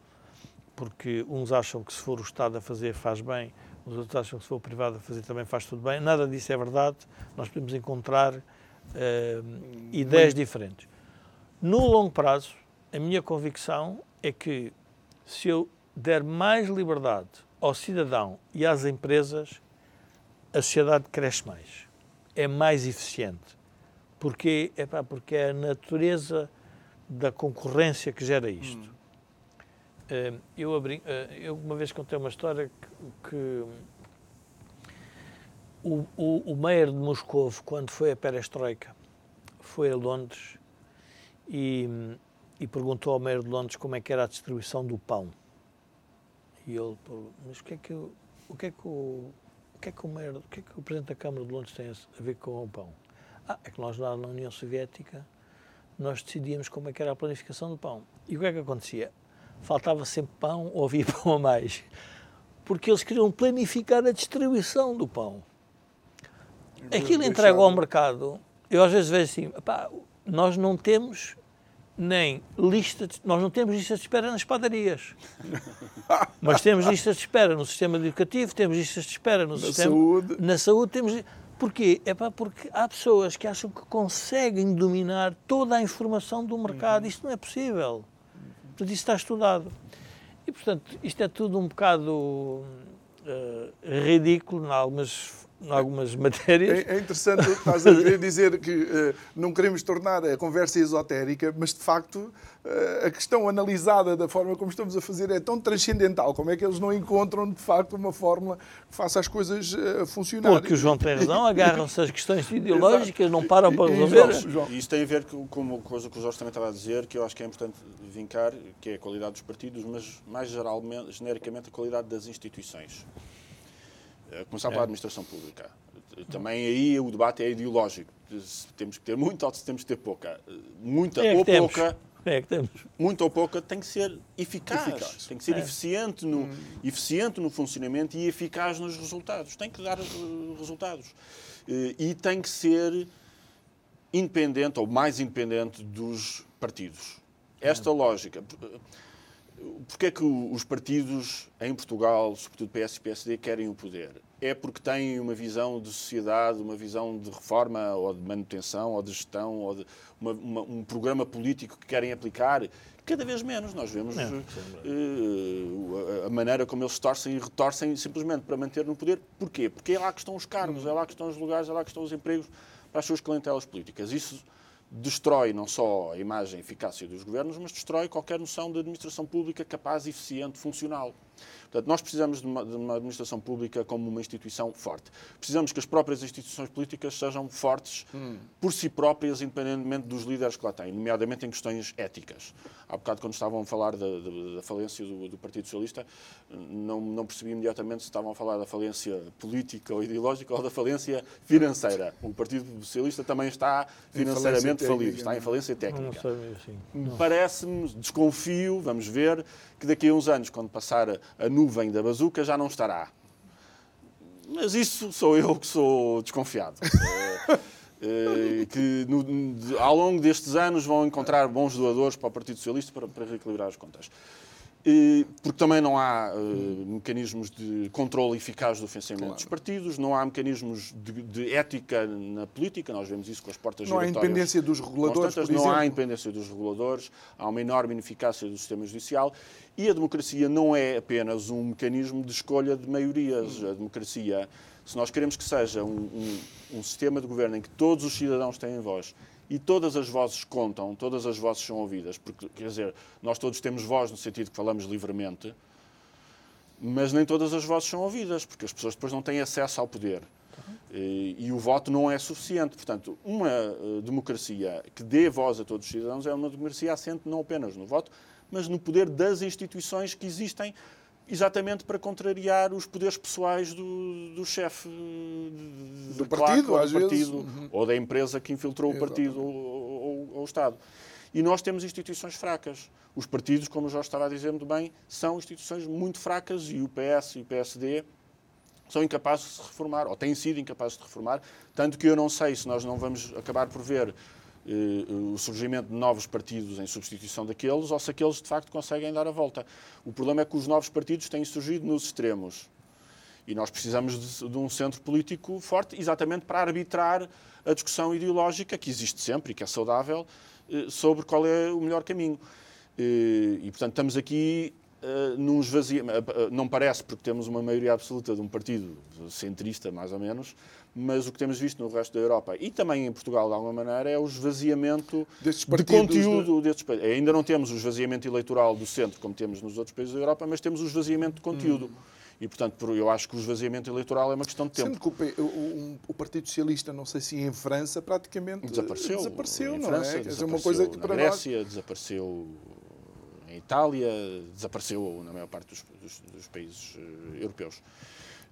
porque uns acham que se for o Estado a fazer faz bem, os outros acham que se for o privado a fazer também faz tudo bem. Nada disso é verdade. Nós podemos encontrar uh, ideias diferentes. No longo prazo, a minha convicção é que se eu der mais liberdade ao cidadão e às empresas, a sociedade cresce mais, é mais eficiente. Porque, epá, porque é a natureza da concorrência que gera isto. Hum. Uh, eu, abri, uh, eu uma vez contei uma história que, que o, o, o Meyer de Moscou, quando foi a perestroika, foi a Londres e, e perguntou ao Meyer de Londres como é que era a distribuição do pão. E ele falou, mas o que é que, o, o que, é que o, o que é que o Meyer, o que é que o Presidente da Câmara de Londres tem a ver com o pão? Ah, é que nós lá na União Soviética nós decidíamos como é que era a planificação do pão. E o que é que acontecia? Faltava sempre pão ou havia pão a mais. Porque eles queriam planificar a distribuição do pão. Aquilo entregue ao mercado, eu às vezes vejo assim, nós não temos nem lista, de, nós não temos listas de espera nas padarias. Mas temos listas de espera no sistema educativo, temos listas de espera no na sistema saúde. na saúde, temos Porquê? É pá, porque há pessoas que acham que conseguem dominar toda a informação do mercado. Uhum. Isto não é possível. Portanto, isso está estudado. E, portanto, isto é tudo um bocado uh, ridículo em algumas em algumas matérias. É, é interessante, estás a querer dizer que uh, não queremos tornar a conversa esotérica, mas de facto uh, a questão analisada da forma como estamos a fazer é tão transcendental. Como é que eles não encontram de facto uma fórmula que faça as coisas uh, funcionarem? Porque o João tem razão, agarram-se às questões ideológicas, não param para resolver. E isso tem a ver com uma coisa que o Jorge também estava a dizer, que eu acho que é importante vincar, que é a qualidade dos partidos, mas mais geralmente, genericamente, a qualidade das instituições. Eh, começar pela é. administração pública. Também aí o debate é ideológico. Se temos que ter muita ou se temos que ter pouca. Muita é ou temos. pouca. É que temos. Muita ou pouca tem que ser eficaz, eficaz. tem que ser é. eficiente, no, hum. eficiente no funcionamento e eficaz nos resultados. Tem que dar uh, resultados. Uh, e tem que ser independente ou mais independente dos partidos. Esta hum. lógica. Porquê é que os partidos em Portugal, sobretudo PS e PSD, querem o poder? É porque têm uma visão de sociedade, uma visão de reforma, ou de manutenção, ou de gestão, ou de uma, uma, um programa político que querem aplicar? Cada vez menos. Nós vemos uh, a maneira como eles torcem e retorcem simplesmente para manter no poder. Porquê? Porque é lá que estão os cargos, é lá que estão os lugares, é lá que estão os empregos para as suas clientelas políticas. Isso destrói não só a imagem e eficácia dos governos, mas destrói qualquer noção de administração pública capaz, eficiente, funcional. Portanto, nós precisamos de uma, de uma, administração pública como uma instituição forte. Precisamos que as próprias instituições políticas sejam fortes hum. por si próprias, independentemente dos líderes que lá têm, nomeadamente em questões éticas. Há bocado, quando estavam a falar da, da, da falência do, do, Partido Socialista, não, não, percebi imediatamente se estavam a falar da falência política ou ideológica ou da falência financeira. O Partido Socialista também está financeiramente falido, está em falência técnica. Parece-me, desconfio, vamos ver, que daqui a uns anos, quando passar a nuvem da bazuca, já não estará. Mas isso sou eu que sou desconfiado. É, é, que no, ao longo destes anos vão encontrar bons doadores para o Partido Socialista para, para reequilibrar as contas porque também não há uh, mecanismos de controle eficaz do financiamento claro. dos partidos, não há mecanismos de, de, ética na política, nós vemos isso com as portas Não há independência dos reguladores, por Não há independência dos reguladores, há uma enorme ineficácia do sistema judicial e a democracia não é apenas um mecanismo de escolha de maiorias. A democracia, se nós queremos que seja um, um, um sistema de governo em que todos os cidadãos têm voz e todas as vozes contam, todas as vozes são ouvidas, porque, quer dizer, nós todos temos voz no sentido que falamos livremente, mas nem todas as vozes são ouvidas, porque as pessoas depois não têm acesso ao poder. E, e, o voto não é suficiente. Portanto, uma uh, democracia que dê voz a todos os cidadãos é uma democracia assente não apenas no voto, mas no poder das instituições que existem exatamente para contrariar os poderes pessoais do, do chefe do partido, às do partido vezes. Ou da empresa que infiltrou Exatamente. o partido ou, ou, ou, o Estado. E nós temos instituições fracas. Os partidos, como o Jorge estava a dizer muito bem, são instituições muito fracas e o PS e o PSD são incapazes de se reformar, ou têm sido incapazes de reformar, tanto que eu não sei se nós não vamos acabar por ver o surgimento de novos partidos em substituição daqueles ou se aqueles de facto conseguem dar a volta. O problema é que os novos partidos têm surgido nos extremos. E nós precisamos de, de um centro político forte, exatamente para arbitrar a discussão ideológica que existe sempre e que é saudável eh, sobre qual é o melhor caminho. Eh, e, portanto, estamos aqui uh, num esvaziamento. Não parece, porque temos uma maioria absoluta de um partido centrista, mais ou menos, mas o que temos visto no resto da Europa e também em Portugal, de alguma maneira, é o esvaziamento de conteúdo de... destes países. Ainda não temos o esvaziamento eleitoral do centro, como temos nos outros países da Europa, mas temos o esvaziamento de conteúdo. Hum. E, portanto, eu acho que o esvaziamento eleitoral é uma questão de tempo. Sendo que o, o, o, Partido Socialista, não sei se em França, praticamente desapareceu. Desapareceu, em não França, é? Desapareceu uma coisa que para Grécia, nós... desapareceu Itália, desapareceu na maior parte dos, dos, dos países uh, europeus.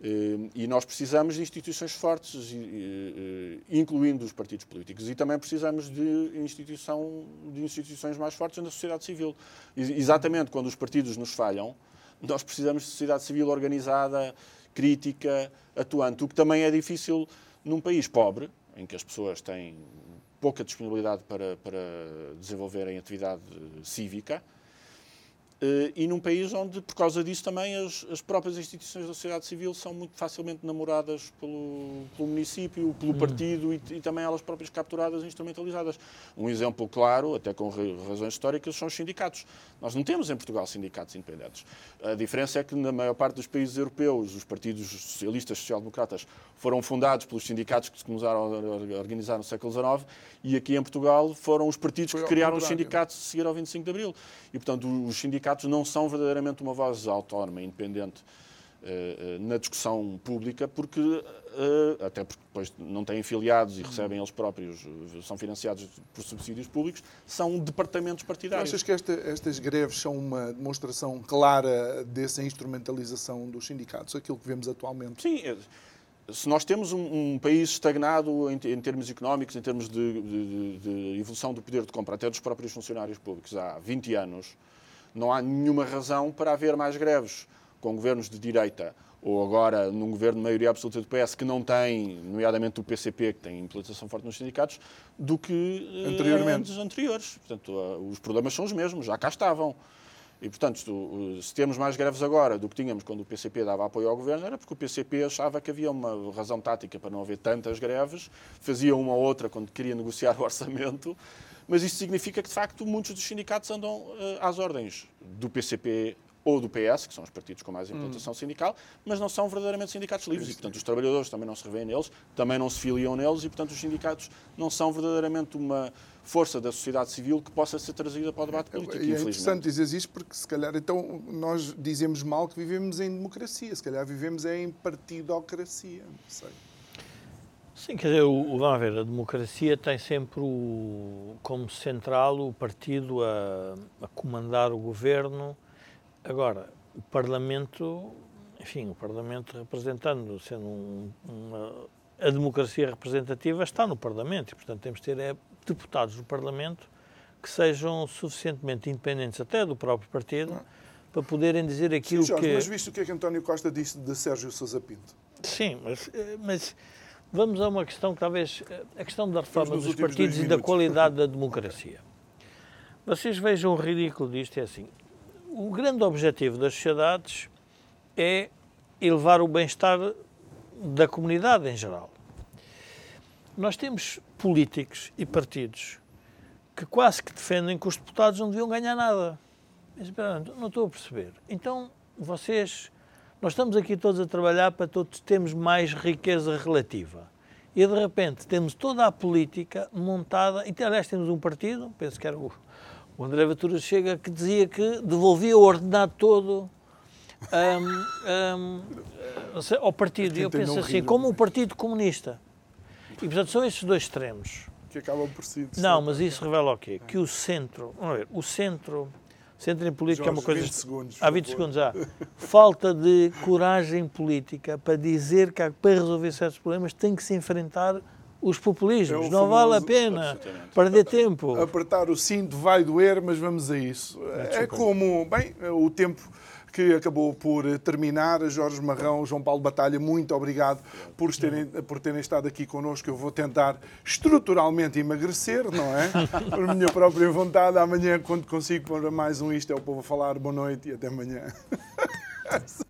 Uh, e nós precisamos de instituições fortes, uh, incluindo os partidos políticos, e também precisamos de, instituição, de instituições mais fortes na sociedade civil. exatamente quando os partidos nos falham, nós precisamos de sociedade civil organizada, crítica, atuante, o que também é difícil num país pobre, em que as pessoas têm pouca disponibilidade para, para desenvolverem atividade cívica, e num país onde, por causa disso, também as, as, próprias instituições da sociedade civil são muito facilmente namoradas pelo, pelo município, pelo hum. partido e, e, também elas próprias capturadas e instrumentalizadas. Um exemplo claro, até com razões históricas, são os sindicatos. Nós não temos em Portugal sindicatos independentes. A diferença é que, na maior parte dos países europeus, os partidos socialistas, social-democratas, foram fundados pelos sindicatos que se começaram a organizar no século XIX e aqui em Portugal foram os partidos que criaram os sindicatos a seguir ao 25 de Abril. E, portanto, os sindicatos não são verdadeiramente uma voz autónoma, independente uh, na discussão pública, porque, uh, até porque depois não têm filiados e recebem eles próprios, são financiados por subsídios públicos, são departamentos partidários. achas que esta, estas greves são uma demonstração clara dessa instrumentalização dos sindicatos, aquilo que vemos atualmente? Sim, se nós temos um, um país estagnado em, em, termos económicos, em termos de, de, de, evolução do poder de compra, até dos próprios funcionários públicos, há 20 anos, não há nenhuma razão para haver mais greves com governos de direita ou agora num governo de maioria absoluta do PS que não tem, nomeadamente o PCP, que tem implementação forte nos sindicatos, do que eh, anteriormente. anteriores. Portanto, os problemas são os mesmos, já cá estavam. E, portanto, se temos mais greves agora do que tínhamos quando o PCP dava apoio ao governo, era porque o PCP achava que havia uma razão tática para não haver tantas greves, fazia uma ou outra quando queria negociar o orçamento, mas isso significa que, de facto, muitos dos sindicatos andam uh, às ordens do PCP ou do PS, que são os partidos com mais implantação hum. sindical, mas não são verdadeiramente sindicatos livres. E, portanto, os trabalhadores também não se revêem neles, também não se filiam neles, e, portanto, os sindicatos não são verdadeiramente uma força da sociedade civil que possa ser trazida para o debate político. E é interessante dizer isto porque, se calhar, então nós dizemos mal que vivemos em democracia, se calhar vivemos em partidocracia. Não sei. Sim, quer dizer, o, vamos ver, a democracia tem sempre o, como central o partido a, a comandar o governo. Agora, o Parlamento, enfim, o Parlamento representando, sendo um, uma, a democracia representativa está no Parlamento e, portanto, temos de ter é, deputados do Parlamento que sejam suficientemente independentes até do próprio partido não. para poderem dizer aquilo Sim, Jorge, que... mas visto o que é que António Costa disse de Sérgio Sousa Pinto? Sim, mas, mas vamos a uma questão que talvez... A questão da reforma dos partidos e da qualidade da democracia. Vocês vejam o ridículo disto, é assim, o grande objetivo das sociedades é elevar o bem-estar da comunidade em geral. Nós temos políticos e partidos que quase que defendem que os deputados não deviam ganhar nada. Mas, não estou a perceber. Então, vocês, nós estamos aqui todos a trabalhar para todos termos mais riqueza relativa. E, de repente, temos toda a política montada. E, aliás, temos um partido, penso que era o, o André Ventura Chega, que dizia que devolvia o ordenado todo um, um, ao partido. E eu penso assim, como o Partido Comunista e, portanto, são esses dois extremos. Que acabam por si. Não, mas isso revela o quê? Que o centro, vamos ver, o centro, centro em política Jorge, é uma coisa... 20 segundos. Há 20 segundos, já. Falta de coragem política para dizer que para resolver certos problemas tem que se enfrentar os populismos. É não vale a pena perder tempo. Apertar o cinto vai doer, mas vamos a isso. É, é como, bem, o tempo que acabou por terminar. Jorge Marrão, João Paulo Batalha, muito obrigado por terem, por terem estado aqui connosco. Eu vou tentar estruturalmente emagrecer, não é? Por minha própria vontade. Amanhã, quando consigo pôr mais um Isto é o Povo a Falar, boa noite e até amanhã.